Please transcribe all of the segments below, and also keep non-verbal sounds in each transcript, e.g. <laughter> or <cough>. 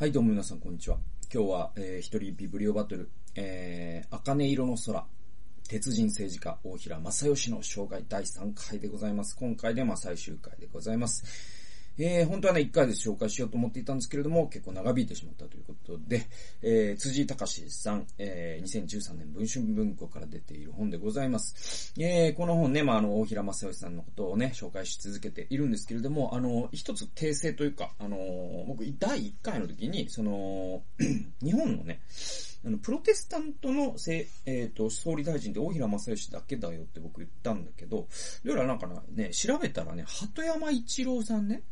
はい、どうも皆さん、こんにちは。今日は、えー、一人ビブリオバトル、えー、茜色の空、鉄人政治家、大平正義の紹介第3回でございます。今回でまあ最終回でございます。えー、本当はね、1回で紹介しようと思っていたんですけれども、結構長引いてしまったということで、えー、辻隆さん、えー、2013年文春文庫から出ている本でございます。えー、この本ね、まあ、あの、大平正義さんのことをね、紹介し続けているんですけれども、あの、一つ訂正というか、あの、僕、第1回の時に、その、<clears throat> 日本のね、あの、プロテスタントのせ、えっ、ー、と、総理大臣って大平正義だけだよって僕言ったんだけど、どうやらなんかね、調べたらね、鳩山一郎さんね、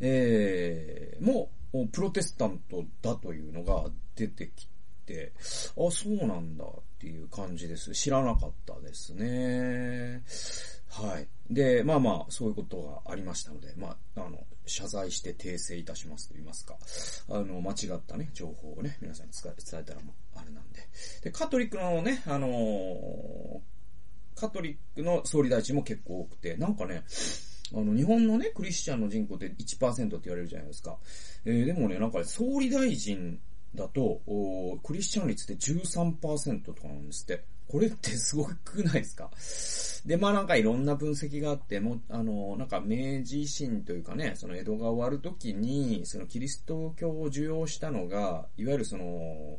えー、もう、プロテスタントだというのが出てきて、あ、そうなんだっていう感じです。知らなかったですね。はい。で、まあまあ、そういうことがありましたので、まあ、あの、謝罪して訂正いたしますと言いますか、あの、間違ったね、情報をね、皆さんに伝えたら、あれなんで。で、カトリックのね、あのー、カトリックの総理大臣も結構多くて、なんかね、あの、日本のね、クリスチャンの人口って1%って言われるじゃないですか。えー、でもね、なんか総理大臣だと、クリスチャン率って13%とかなんですって。これってすごくないですか？で、まあなんかいろんな分析があって、もあの、なんか明治維新というかね、その江戸が終わるときに、そのキリスト教を受容したのが、いわゆるその、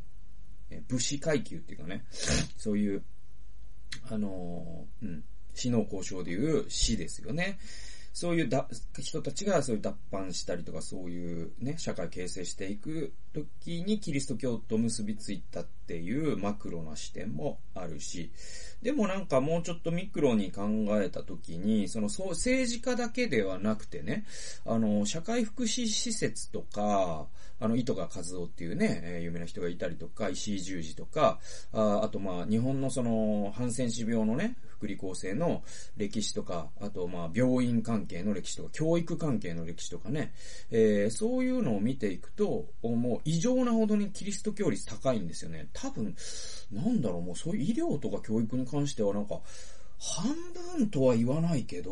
武士階級っていうかね、そういう、あの、うん、死の交渉でいう死ですよね。そういうだ人たちがそういう脱藩したりとかそういうね、社会形成していく時にキリスト教と結びついたっていうマクロな視点もあるし、でもなんかもうちょっとミクロに考えた時に、そのそう政治家だけではなくてね、あの、社会福祉施設とか、あの、糸川和夫っていうね、有名な人がいたりとか、石井十字とか、ああとまあ、日本のその、ハンセン氏病のね、福利厚生の歴史とか、あとまあ、病院関係の歴史とか、教育関係の歴史とかね、えー、そういうのを見ていくと、もう。異常なほどにキリスト教率高いんですよね。多分、なんだろう、もうそういう医療とか教育に関してはなんか、半分とは言わないけど、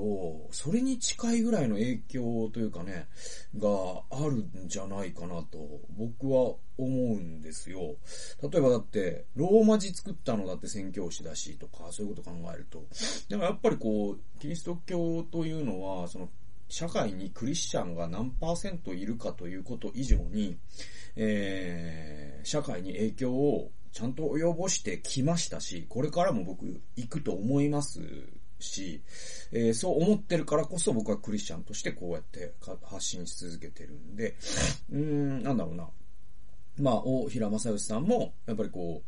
それに近いぐらいの影響というかね、があるんじゃないかなと、僕は思うんですよ。例えばだって、ローマ字作ったのだって宣教師だしとか、そういうこと考えると。でもやっぱりこう、キリスト教というのは、その、社会にクリスチャンが何パーセントいるかということ以上に、えー、社会に影響をちゃんと及ぼしてきましたし、これからも僕行くと思いますし、えー、そう思ってるからこそ僕はクリスチャンとしてこうやって発信し続けてるんで、うーん、なんだろうな。まあ、大平正義さんも、やっぱりこ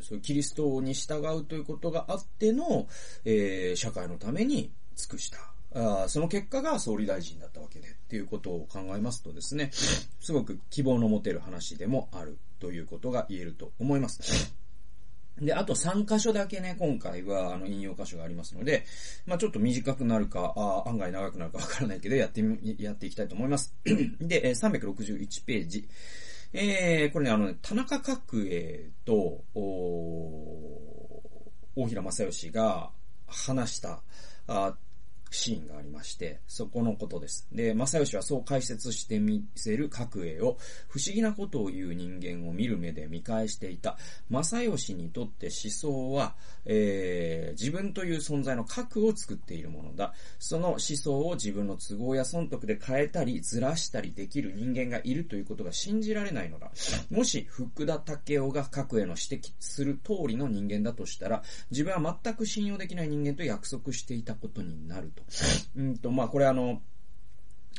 う、そういうキリストに従うということがあっての、えー、社会のために尽くした。あその結果が総理大臣だったわけでっていうことを考えますとですね、<sniffs> すごく希望の持てる話でもあるということが言えると思います。<sniffs> で、あと3箇所だけね、今回は、あの、引用箇所がありますので、まあちょっと短くなるか、あ案外長くなるかわからないけど、やってみ、やっていきたいと思います。<sniffs> で、361ページ。えー、これね、あの、田中角栄と、大平正義が話した、あシーンがありまして、そこのことです。で、正義はそう解説してみせる角栄を、不思議なことを言う人間を見る目で見返していた。正義にとって思想は、えー、自分という存在の核を作っているものだ。その思想を自分の都合や損得で変えたり、ずらしたりできる人間がいるということが信じられないのだ。もし、福田武雄が角栄の指摘する通りの人間だとしたら、自分は全く信用できない人間と約束していたことになると。うんと、まあ、これあの、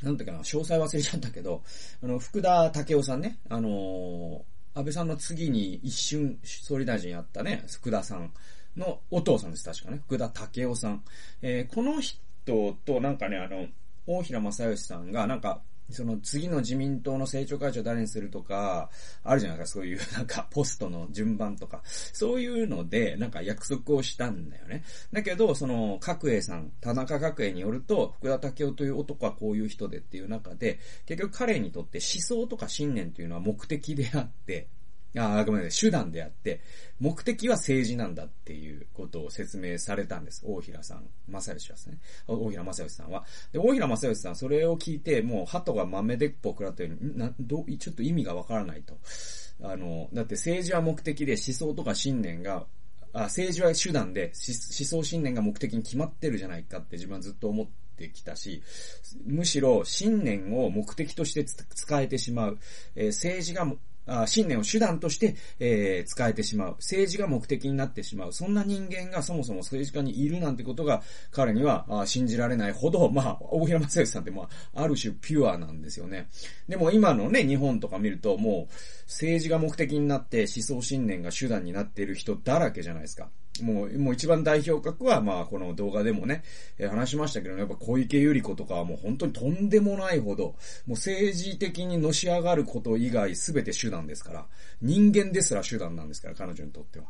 なんだっけな、詳細忘れちゃったけど、あの、福田武夫さんね、あの安倍さんの次に一瞬総理大臣やったね、福田さんのお父さんです、確かね。福田武夫さん。えー、この人と、なんかね、あの、大平正義さんが、なんか、その次の自民党の政調会長誰にするとか、あるじゃないですか、そういうなんかポストの順番とか、そういうのでなんか約束をしたんだよね。だけど、その角栄さん、田中角栄によると、福田武雄という男はこういう人でっていう中で、結局彼にとって思想とか信念というのは目的であって、あ、ごめんなさい、手段であって、目的は政治なんだっていうことを説明されたんです。大平さん、正義はですね。大平正義さんは。で、大平正義さん、それを聞いて、もう、鳩が豆でっぽくらったように、な、ど、ちょっと意味がわからないと。あの、だって政治は目的で思想とか信念があ政治は手段で思想信念が目的に決まってるじゃないかって自分はずっと思ってきたし、むしろ信念を目的として使えてしまう、えー、政治が信念を手段として、えー、使えてしまう。政治が目的になってしまう。そんな人間がそもそも政治家にいるなんてことが彼には信じられないほど、まあ、大平正義さんってまあ、ある種ピュアなんですよね。でも今のね、日本とか見るともう政治が目的になって思想信念が手段になっている人だらけじゃないですか。もう、もう一番代表格は、まあ、この動画でもね、え、話しましたけど、ね、やっぱ小池百合子とかはもう本当にとんでもないほど、もう政治的にのし上がること以外すべて手段ですから、人間ですら手段なんですから、彼女にとっては。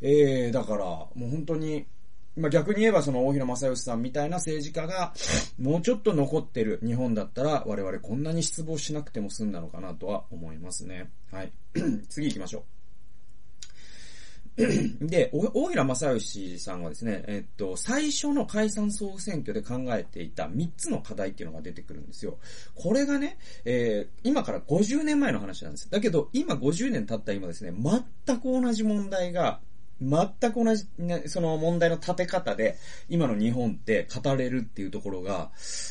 えー、だから、もう本当に、まあ、逆に言えばその大平正義さんみたいな政治家がもうちょっと残ってる日本だったら我々こんなに失望しなくても済んだのかなとは思いますね。はい。<clears throat> 次行きましょう。で、大平正義さんはですね、えっと、最初の解散総選挙で考えていた3つの課題っていうのが出てくるんですよ。これがね、えー、今から50年前の話なんです。だけど、今50年経った今ですね、全く同じ問題が全く同じ、ね、その問題の立て方で、今の日本って語れるっていうところが、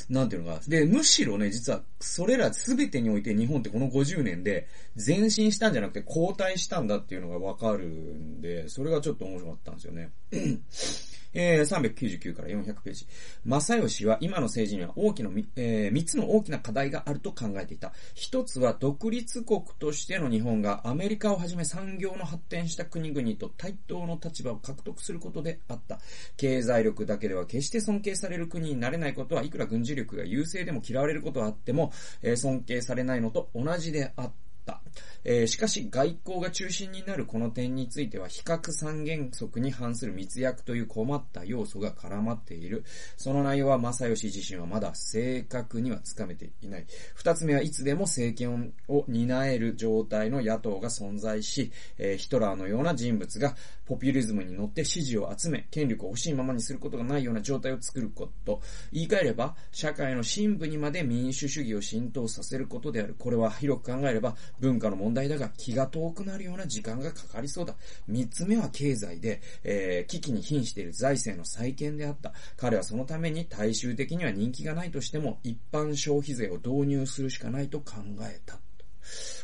なんていうのか。で、むしろね、実は、それら全てにおいて日本ってこの50年で前進したんじゃなくて後退したんだっていうのがわかるんで、それがちょっと面白かったんですよね。<clears throat> えー、399から400ページ。正義は今の政治には大きな、えー、3つの大きな課題があると考えていた。一つは独立国としての日本がアメリカをはじめ産業の発展した国々と対等の立場を獲得することであった。経済力だけでは決して尊敬される国になれないことはいくら軍事力が優勢でも嫌われることはあっても、え、尊敬されないのと同じであった。。えー、しかし外交が中心になるこの点については比較三原則に反する密約という困った要素が絡まっている。その内容は正義自身はまだ正確にはつかめていない。二つ目はいつでも政権を担える状態の野党が存在し、えー、ヒトラーのような人物がポピュリズムに乗って支持を集め、権力を欲しいままにすることがないような状態を作ること。言い換えれば、社会の深部にまで民主主義を浸透させることである。これは広く考えれば、文化の問題だが気が遠くなるような時間がかかりそうだ。三つ目は経済で、えー、危機に瀕している財政の再建であった。彼はそのために大衆的には人気がないとしても、一般消費税を導入するしかないと考えた。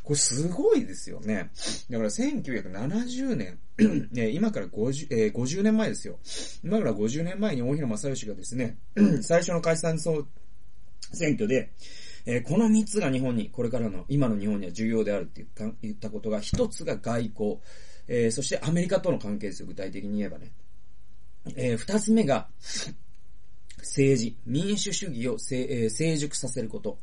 これすごいですよね。だから1970年、<clears throat> 今から 50,、えー、50年前ですよ。今から50年前に大平正義がですね、<clears throat> 最初の解散総選挙で、えー、この3つが日本に、これからの、今の日本には重要であるって言ったことが、1つが外交、えー、そしてアメリカとの関係ですよ、具体的に言えばね。えー、2つ目が、政治、民主主義を,、えー、成熟させること。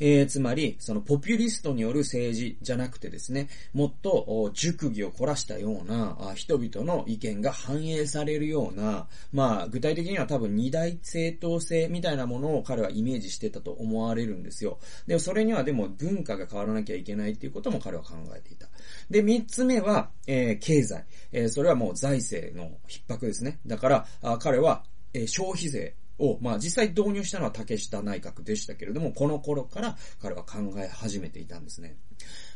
えー、つまり、そのポピュリストによる政治じゃなくてですね、もっと熟議を凝らしたような人々の意見が反映されるような、まあ、具体的には多分二大正当性みたいなものを彼はイメージしてたと思われるんですよ。で、それにはでも文化が変わらなきゃいけないっていうことも彼は考えていた。で、三つ目は、えー、経済。えー、それはもう財政の逼迫ですね。だから、あ彼は、えー、消費税を、まあ実際導入したのは竹下内閣でしたけれども、この頃から彼は考え始めていたんですね。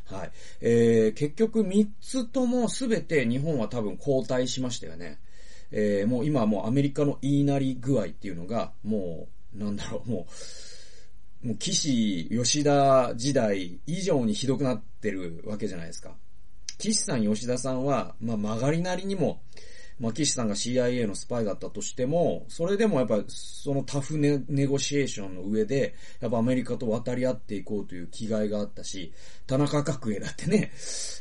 はい。えー、結局3つとも全て日本は多分交代しましたよね。えー、もう今はもうアメリカの言いなり具合っていうのが、もう、なんだろう、もう、もう岸吉田時代以上にひどくなってるわけじゃないですか。岸さん吉田さんは、まあ曲がりなりにも、まあ、岸さんが CIA のスパイだったとしても、それでもやっぱりそのタフネネゴシエーションの上で、やっぱアメリカと渡り合っていこうという気概があったし、田中角栄だってね、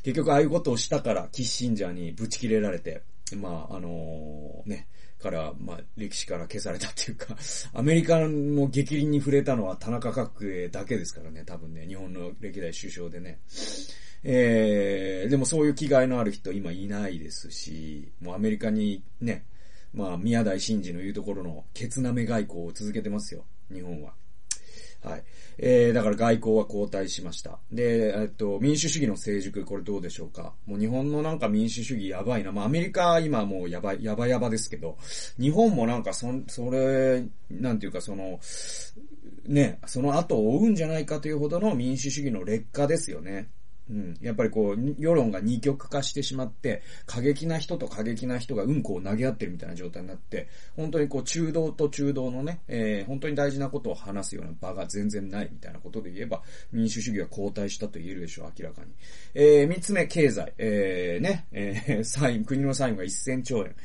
結局ああいうことをしたから、キッシンジャーにブチ切れられて、まあ、あのー、ね、から、まあ、歴史から消されたっていうか、アメリカの激鱗に触れたのは田中角栄だけですからね、多分ね、日本の歴代首相でね。えー、でもそういう気概のある人今いないですし、もうアメリカにね、まあ、宮台真司の言うところの、ケツナメ外交を続けてますよ、日本は。はい。えー、だから外交は交代しました。で、えっと、民主主義の成熟、これどうでしょうか？もう日本のなんか民主主義やばいな。まあアメリカ今もうやばい、やばやばですけど、日本もなんかそ、それ、なんていうかその、ね、その後を追うんじゃないかというほどの民主主義の劣化ですよね。うん。やっぱりこう、世論が二極化してしまって、過激な人と過激な人がうんこを投げ合ってるみたいな状態になって、本当にこう、中道と中道のね、えー、本当に大事なことを話すような場が全然ないみたいなことで言えば、民主主義は後退したと言えるでしょう、明らかに。えー、三つ目、経済。えー、ね、えー、<laughs> 債務、国の債務が1000兆円。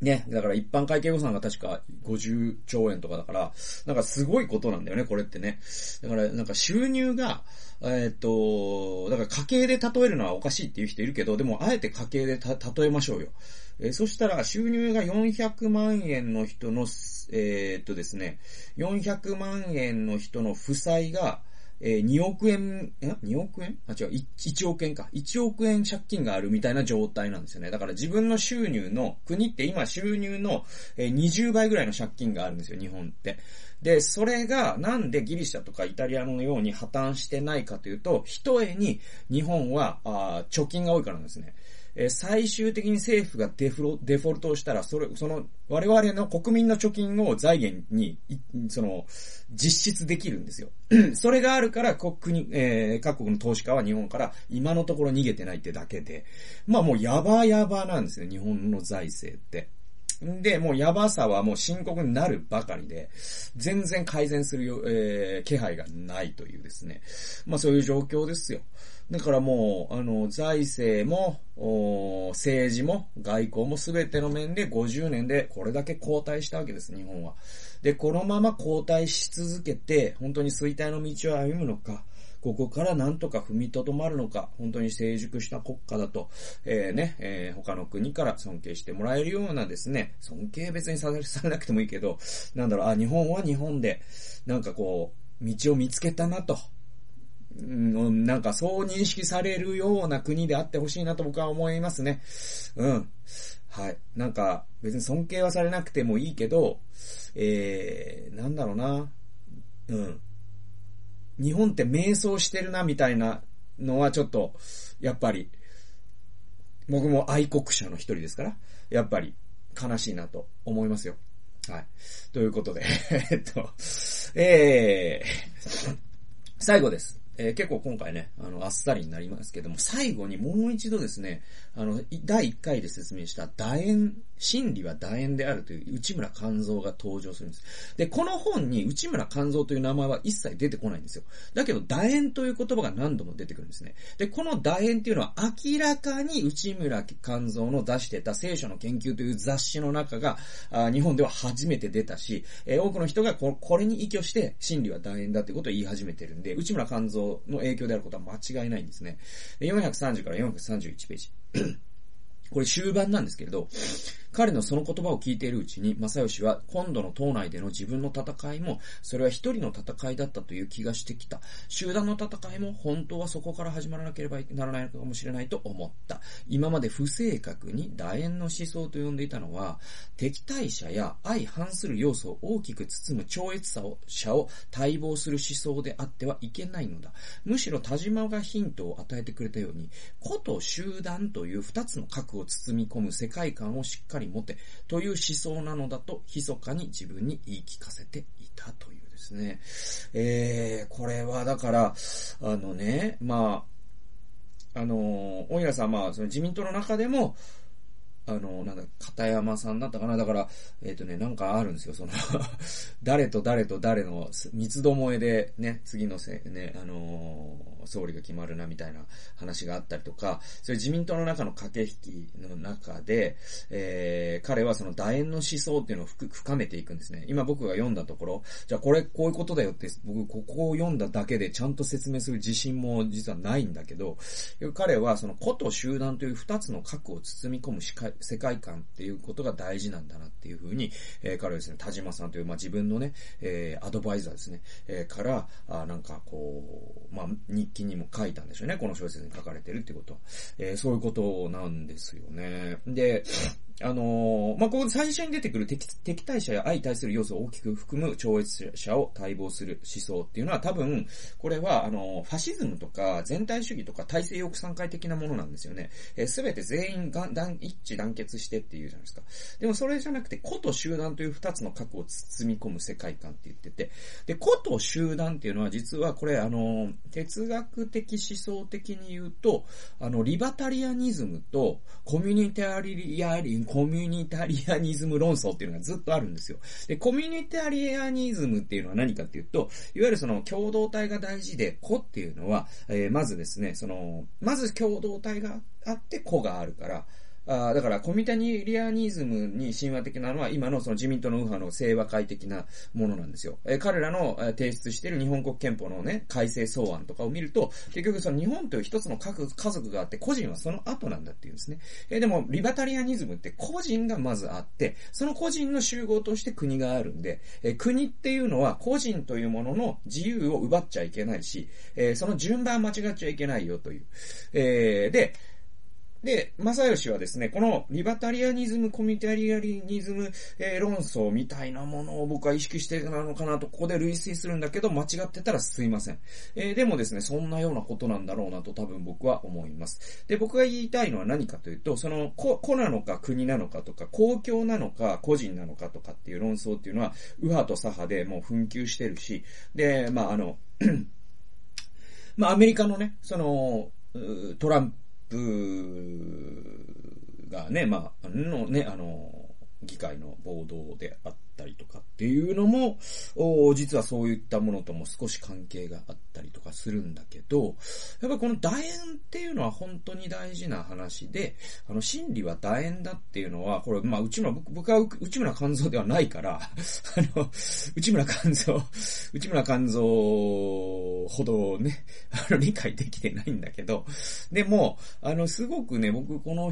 ね。だから一般会計予算が確か50兆円とかだから、なんかすごいことなんだよね、これってね。だからなんか収入が、えっ、と、だから家計で例えるのはおかしいっていう人いるけど、でもあえて家計で例えましょうよ。えー、そしたら収入が400万円の人の、えー、っとですね、400万円の人の負債が、え、2億円、え ?2 億円？あ、違う1、1億円か。1億円借金があるみたいな状態なんですよね。だから自分の収入の、国って今収入の、えー、20倍ぐらいの借金があるんですよ、日本って。で、それがなんでギリシャとかイタリアのように破綻してないかというと、一重に日本は、あ貯金が多いからなんですね。え最終的に政府がデフロ、デフォルトをしたら、それ、その、我々の国民の貯金を財源に、その、実質できるんですよ。<clears throat> それがあるから、国、えー、各国の投資家は日本から今のところ逃げてないってだけで、まあもうやばやばなんですね、日本の財政って。で、もうやばさはもう深刻になるばかりで、全然改善するよ、えー、気配がないというですね。まあそういう状況ですよ。だからもう、あの、財政も、政治も、外交もすべての面で50年でこれだけ後退したわけです、日本は。で、このまま後退し続けて、本当に衰退の道を歩むのか、ここからなんとか踏みとどまるのか、本当に成熟した国家だと、えー、ね、えー、他の国から尊敬してもらえるようなですね、尊敬別にされなくてもいいけど、なんだろう、あ、日本は日本で、なんかこう、道を見つけたなと。うん、なんかそう認識されるような国であってほしいなと僕は思いますね。うん。はい。なんか、別に尊敬はされなくてもいいけど、えー、なんだろうな。うん。日本って迷走してるな、みたいなのはちょっと、やっぱり、僕も愛国者の一人ですから、やっぱり悲しいなと思いますよ。はい。ということで、<laughs> えっと、えー、最後です。えー、結構今回ね、あの、あっさりになりますけども、最後にもう一度ですね、あの、第1回で説明した楕円、真理は楕円であるという内村勘三が登場するんです。で、この本に内村勘三という名前は一切出てこないんですよ。だけど、楕円という言葉が何度も出てくるんですね。で、この楕円っていうのは明らかに内村勘三の出してた聖書の研究という雑誌の中が、あ日本では初めて出たし、えー、多くの人がこれに依拠して真理は楕円だってことを言い始めてるんで、内村勘三の影響であることは間違いないんですね。430から431ページ。これ終盤なんですけれど、彼のその言葉を聞いているうちに、正義は今度の党内での自分の戦いも、それは一人の戦いだったという気がしてきた。集団の戦いも本当はそこから始まらなければならないのかもしれないと思った。今まで不正確に楕円の思想と呼んでいたのは、敵対者や相反する要素を大きく包む超越者を待望する思想であってはいけないのだ。むしろ田島がヒントを与えてくれたように、個と集団という二つの核を包み込む世界観をしっかりり持てという思想なのだと密かに自分に言い聞かせていたというですね。えー、これはだから、あのね、まあ、あの、大平さんはまあ、その自民党の中でも、あの、なんだ、片山さんだったかな？だから、えっ、ー、とね、なんかあるんですよ、その <laughs> 誰と誰と誰の三つどもえで、ね、次のせ、ね、あのー、総理が決まるな、みたいな話があったりとか、それ自民党の中の駆け引きの中で、えー、彼はその楕円の思想っていうのを深めていくんですね。今僕が読んだところ、じゃあこれ、こういうことだよって、僕、ここを読んだだけでちゃんと説明する自信も実はないんだけど、彼はその個と集団という二つの核を包み込む世界観っていうことが大事なんだなっていうふうに、えー、彼はですね、田島さんという、まあ、自分のね、えー、アドバイザーですね、えー、から、あなんかこう、まあ、日記にも書いたんでしょうね、この小説に書かれてるってことは。えー、そういうことなんですよね。で、あのー、まあ、ここ最初に出てくる敵敵対者や相対する要素を大きく含む超越者を待望する思想っていうのは多分、これは、あのー、ファシズムとか全体主義とか体制抑散会的なものなんですよね。す、え、べ、て全員が団一致団結してっていうじゃないですか。でもそれじゃなくて、個と集団という二つの核を包み込む世界観って言ってて、で、個と集団っていうのは実はこれ、あの、哲学的思想的に言うと、あの、リバタリアニズムとコミュニタリアリン、コミュニタリアニズム論争っていうのがずっとあるんですよ。で、コミュニタリアニズムっていうのは何かっていうと、いわゆるその共同体が大事で、子っていうのは、えー、まずですね、その、まず共同体があって子があるから、あだから、コミタニリアニズムに神話的なのは、今のその自民党の右派の清和会的なものなんですよ。え彼らの、提出している日本国憲法のね、改正草案とかを見ると、結局その日本という一つの家族があって、個人はその後なんだっていうんですね。えでも、リバタリアニズムって個人がまずあって、その個人の集合として国があるんで、え国っていうのは個人というものの自由を奪っちゃいけないし、えその順番間違っちゃいけないよという。えー、で、で、正義はですね、このリバタリアニズム、コミタリアニズム、えー、論争みたいなものを僕は意識してなのかなと、ここで類推するんだけど、間違ってたらすいません。えー、でもですね、そんなようなことなんだろうなと多分僕は思います。で、僕が言いたいのは何かというと、その、個なのか国なのかとか、公共なのか個人なのかとかっていう論争っていうのは、右派と左派でもう紛糾してるし、で、まああの、<clears throat> まあアメリカのね、その、トランプ、プがね、まあ、のね、あの、議会の暴動であったりとかっていうのも、実はそういったものとも少し関係があったりとかするんだけど、やっぱこの楕円っていうのは本当に大事な話で、あの、真理は楕円だっていうのは、これ、まあ、内村、僕は内村勘三ではないから、<laughs> あの、内村勘三、内村勘三ほどね、あの、理解できてないんだけど、でも、あの、すごくね、僕この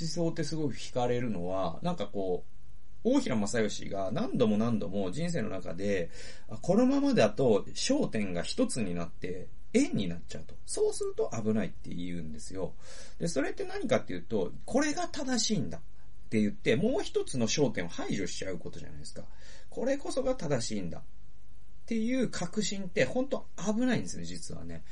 思想ってすごく惹かれるのは、なんかこう、大平正義が何度も何度も人生の中で、このままだと焦点が一つになって円になっちゃうと。そうすると危ないって言うんですよ。で、それって何かっていうと、これが正しいんだって言って、もう一つの焦点を排除しちゃうことじゃないですか。これこそが正しいんだっていう確信って本当危ないんですね、実はね。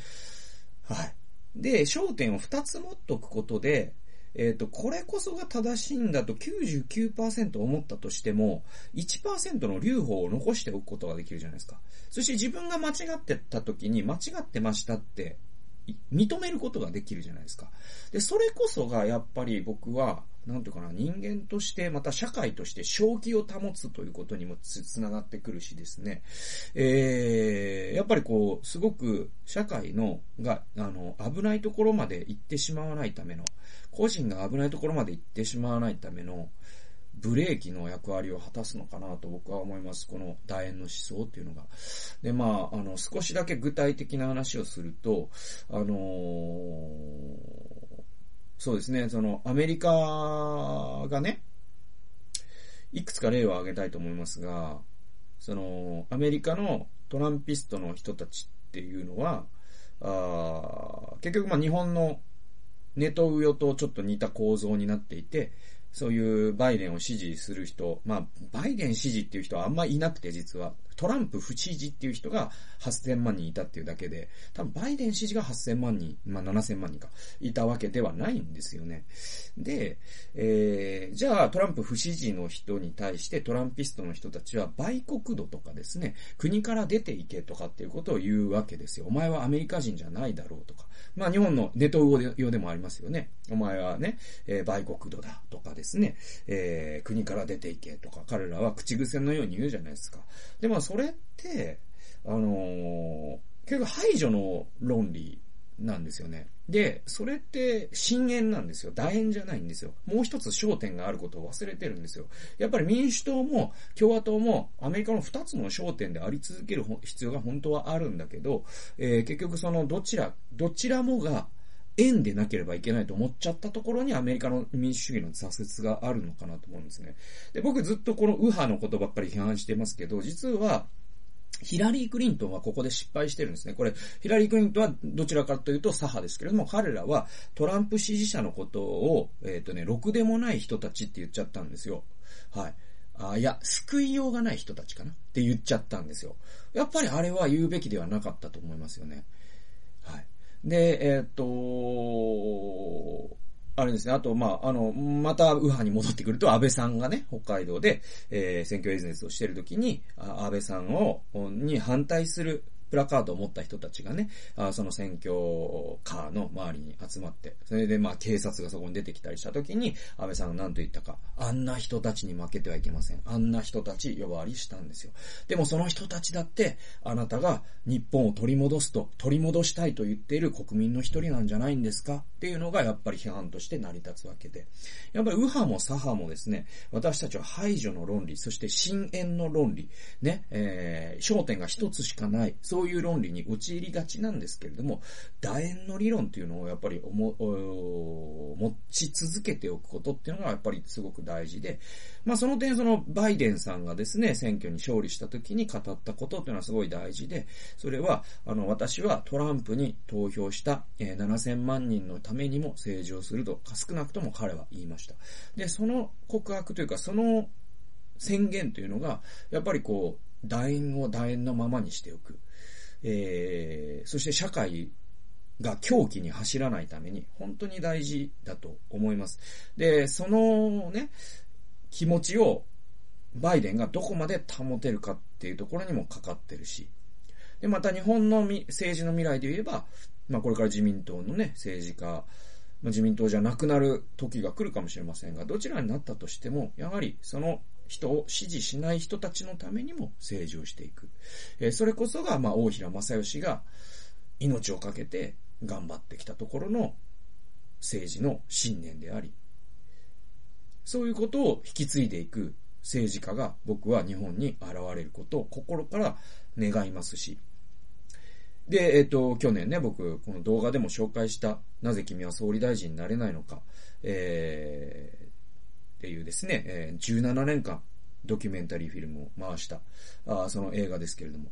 はい。で、焦点を二つ持っとくことで、えっ、ー、と、これこそが正しいんだと99%思ったとしても、1%の留保を残しておくことができるじゃないですか。そして自分が間違ってた時に間違ってましたって認めることができるじゃないですか。で、それこそがやっぱり僕は、なんていうかな、人間として、また社会として正気を保つということにもつ、ながってくるしですね。えー、やっぱりこう、すごく社会の、が、あの、危ないところまで行ってしまわないための、個人が危ないところまで行ってしまわないための、ブレーキの役割を果たすのかなと僕は思います。この楕円の思想っていうのが。で、まあ、あの、少しだけ具体的な話をすると、あのー、そうですね、その、アメリカがね、いくつか例を挙げたいと思いますが、その、アメリカのトランピストの人たちっていうのは、あ結局まあ日本のネトウヨとちょっと似た構造になっていて、そういうバイデンを支持する人、まあ、バイデン支持っていう人はあんまいなくて実は。トランプ不支持っていう人が8000万人いたっていうだけで、多分バイデン支持が8000万人、まあ7000万人か、いたわけではないんですよね。で、えー、じゃあトランプ不支持の人に対してトランピストの人たちは売国土とかですね、国から出ていけとかっていうことを言うわけですよ。お前はアメリカ人じゃないだろうとか。まあ日本のネトウ語用でもありますよね。お前はね、えー、売国土だとかですね、えー、国から出ていけとか、彼らは口癖のように言うじゃないですか。で、まあそれって、あのー、結構排除の論理なんですよね。で、それって深淵なんですよ。楕円じゃないんですよ。もう一つ焦点があることを忘れてるんですよ。やっぱり民主党も共和党もアメリカの二つの焦点であり続ける必要が本当はあるんだけど、えー、結局そのどちら、どちらもが円でなければいけないと思っちゃったところにアメリカの民主主義の挫折があるのかなと思うんですね。で、僕ずっとこの右派のことばっかり批判してますけど、実は、ヒラリー・クリントンはここで失敗してるんですね。これ、ヒラリー・クリントンはどちらかというと左派ですけれども、彼らはトランプ支持者のことを、えっ、ー、とね、ろくでもない人たちって言っちゃったんですよ。はい。あいや、救いようがない人たちかなって言っちゃったんですよ。やっぱりあれは言うべきではなかったと思いますよね。で、えっ、と、あれですね。あと、まあ、あの、また右派に戻ってくると、安倍さんがね、北海道で、えー、選挙演説をしてるときに、安倍さんを、に反対するプラカードを持った人たちがね、あその選挙カーの周りに集まって、それでまあ警察がそこに出てきたりした時に、安倍さんが何と言ったか、あんな人たちに負けてはいけません。あんな人たち呼ばわりしたんですよ。でもその人たちだって、あなたが日本を取り戻すと、取り戻したいと言っている国民の一人なんじゃないんですか？っていうのがやっぱり批判として成り立つわけで。やっぱり右派も左派もですね、私たちは排除の論理、そして深淵の論理、ね、えー、焦点が一つしかない、そそういう論理に陥りがちなんですけれども、楕円の理論っていうのをやっぱり思、持ち続けておくことっていうのがやっぱりすごく大事で、まあその点そのバイデンさんがですね、選挙に勝利した時に語ったことっていうのはすごい大事で、それは、あの、私はトランプに投票した、え、7000万人のためにも政治をすると、少なくとも彼は言いました。で、その告白というか、その宣言というのが、やっぱりこう、楕円を楕円のままにしておく。えー、そして社会が狂気に走らないために本当に大事だと思います。で、そのね、気持ちをバイデンがどこまで保てるかっていうところにもかかってるし、で、また日本の政治の未来で言えば、まあこれから自民党のね、政治家、まあ、自民党じゃなくなる時が来るかもしれませんが、どちらになったとしても、やはりその人を支持しない人たちのためにも政治をしていく。えー、それこそが、まあ、大平正義が命を懸けて頑張ってきたところの政治の信念であり、そういうことを引き継いでいく政治家が僕は日本に現れることを心から願いますし、で、えっ、ー、と、去年ね、僕、この動画でも紹介した、なぜ君は総理大臣になれないのか、えっていうですね、えー、17年間ドキュメンタリーフィルムを回した、あその映画ですけれども。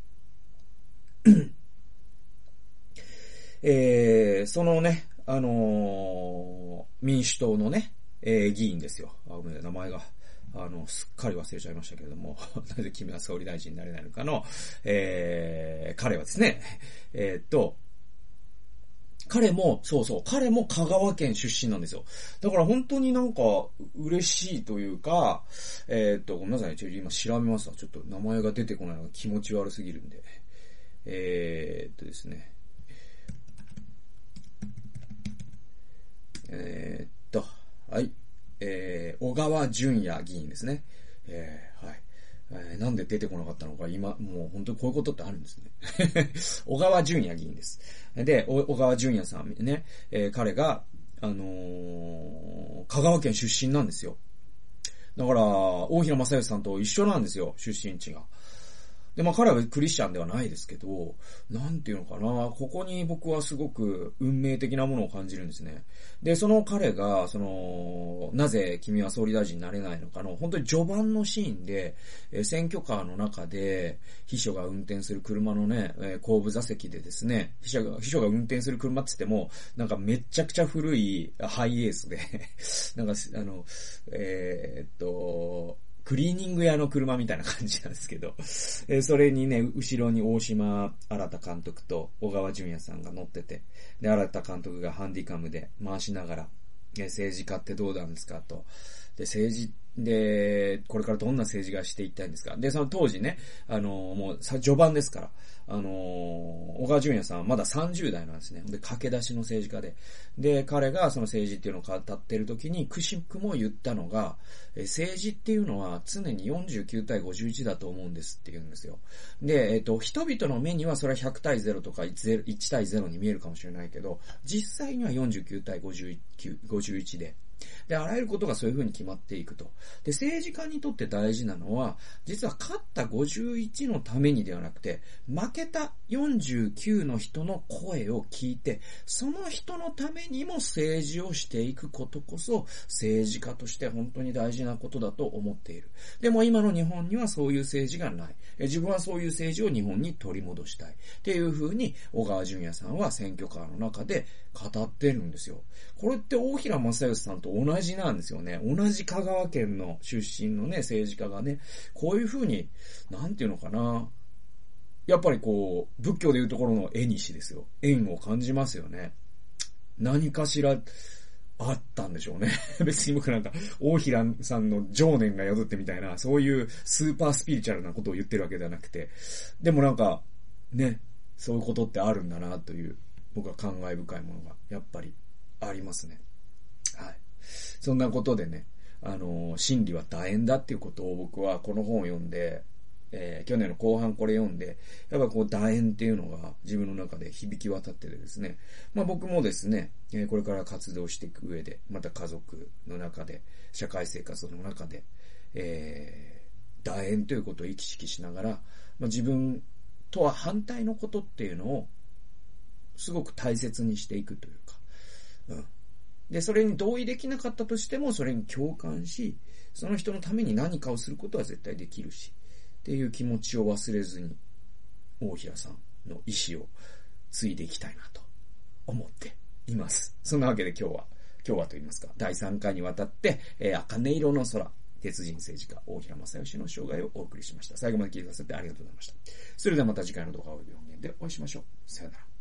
えー、そのね、あのー、民主党のね、えー、議員ですよ。あ、ごめんなさい、名前が。あの、すっかり忘れちゃいましたけれども、<laughs> なぜ君は総理大臣になれないのかの、えー、彼はですね、えー、っと、彼も、そうそう、彼も香川県出身なんですよ。だから本当になんか嬉しいというか、えー、っと、ごめんなさいね、ちょっと今調べますわ。ちょっと名前が出てこないのが気持ち悪すぎるんで。えー、っとですね。えー、っと、はい。えー、小川淳也議員ですね。えー、えー、なんで出てこなかったのか、今、もう本当にこういうことってあるんですね。<laughs> 小川淳也議員です。で、小川淳也さんね、えー、彼が、あのー、香川県出身なんですよ。だから、大平正義さんと一緒なんですよ、出身地が。で、まあ彼はクリスチャンではないですけど、なんていうのかな、ここに僕はすごく運命的なものを感じるんですね。で、その彼が、その、なぜ君は総理大臣になれないのかの、本当に序盤のシーンで、えー、選挙カーの中で、秘書が運転する車のね、えー、後部座席でですね、秘書が、秘書が運転する車って言っても、なんかめちゃくちゃ古いハイエースで <laughs> なんか、あの、えー、っと、クリーニング屋の車みたいな感じなんですけど、<laughs> えー、それにね、後ろに大島新田監督と小川淳也さんが乗ってて、で、新監督がハンディカムで回しながら、え政治家ってどうなんですかと。で、政治で、これからどんな政治がしていきたいんですかで、その当時ね、あのもう、序盤ですから、あの小川淳也さんはまだ30代なんですね。で、駆け出しの政治家で。で、彼がその政治っていうのを語ってる時に、くしくも言ったのが、政治っていうのは常に49対51だと思うんですって言うんですよ。で、えっ、と、人々の目にはそれは100対0とか 1, 1対0に見えるかもしれないけど、実際には49対51 51で、で、あらゆることがそういう風に決まっていくと。で、政治家にとって大事なのは、実は勝った51のためにではなくて、負けた49の人の声を聞いて、その人のためにも政治をしていくことこそ、政治家として本当に大事なことだと思っている。でも今の日本にはそういう政治がない。自分はそういう政治を日本に取り戻したい。っていう風に、小川淳也さんは選挙カーの中で語ってるんですよ。これって大平正義さんと同じなんですよね。同じ香川県の出身のね、政治家がね、こういう風に、なんていうのかな。やっぱりこう、仏教でいうところの絵にしですよ。縁を感じますよね。何かしら、あったんでしょうね。<laughs> 別に僕なんか、大平さんの情念が宿ってみたいな、そういうスーパースピリチュアルなことを言ってるわけではなくて、でもなんか、ね、そういうことってあるんだなという、僕は感慨深いものが、やっぱりありますね。そんなことでね、あの、真理は楕円だっていうことを僕はこの本を読んで、えー、去年の後半これ読んで、やっぱこう楕円っていうのが自分の中で響き渡っててですね、まあ僕もですね、え、これから活動していく上で、また家族の中で、社会生活の中で、えー、楕円ということを意識しながら、まあ自分とは反対のことっていうのを、すごく大切にしていくというか、うん。で、それに同意できなかったとしても、それに共感し、その人のために何かをすることは絶対できるし、っていう気持ちを忘れずに、大平さんの意志を継いでいきたいなと思っています。そんなわけで今日は、今日はと言いますか、第3回にわたって、えー、茜色の空、鉄人政治家、大平正義の生涯をお送りしました。最後まで聞いてくださってありがとうございました。それではまた次回の動画を読んでお会いしましょう。さよなら。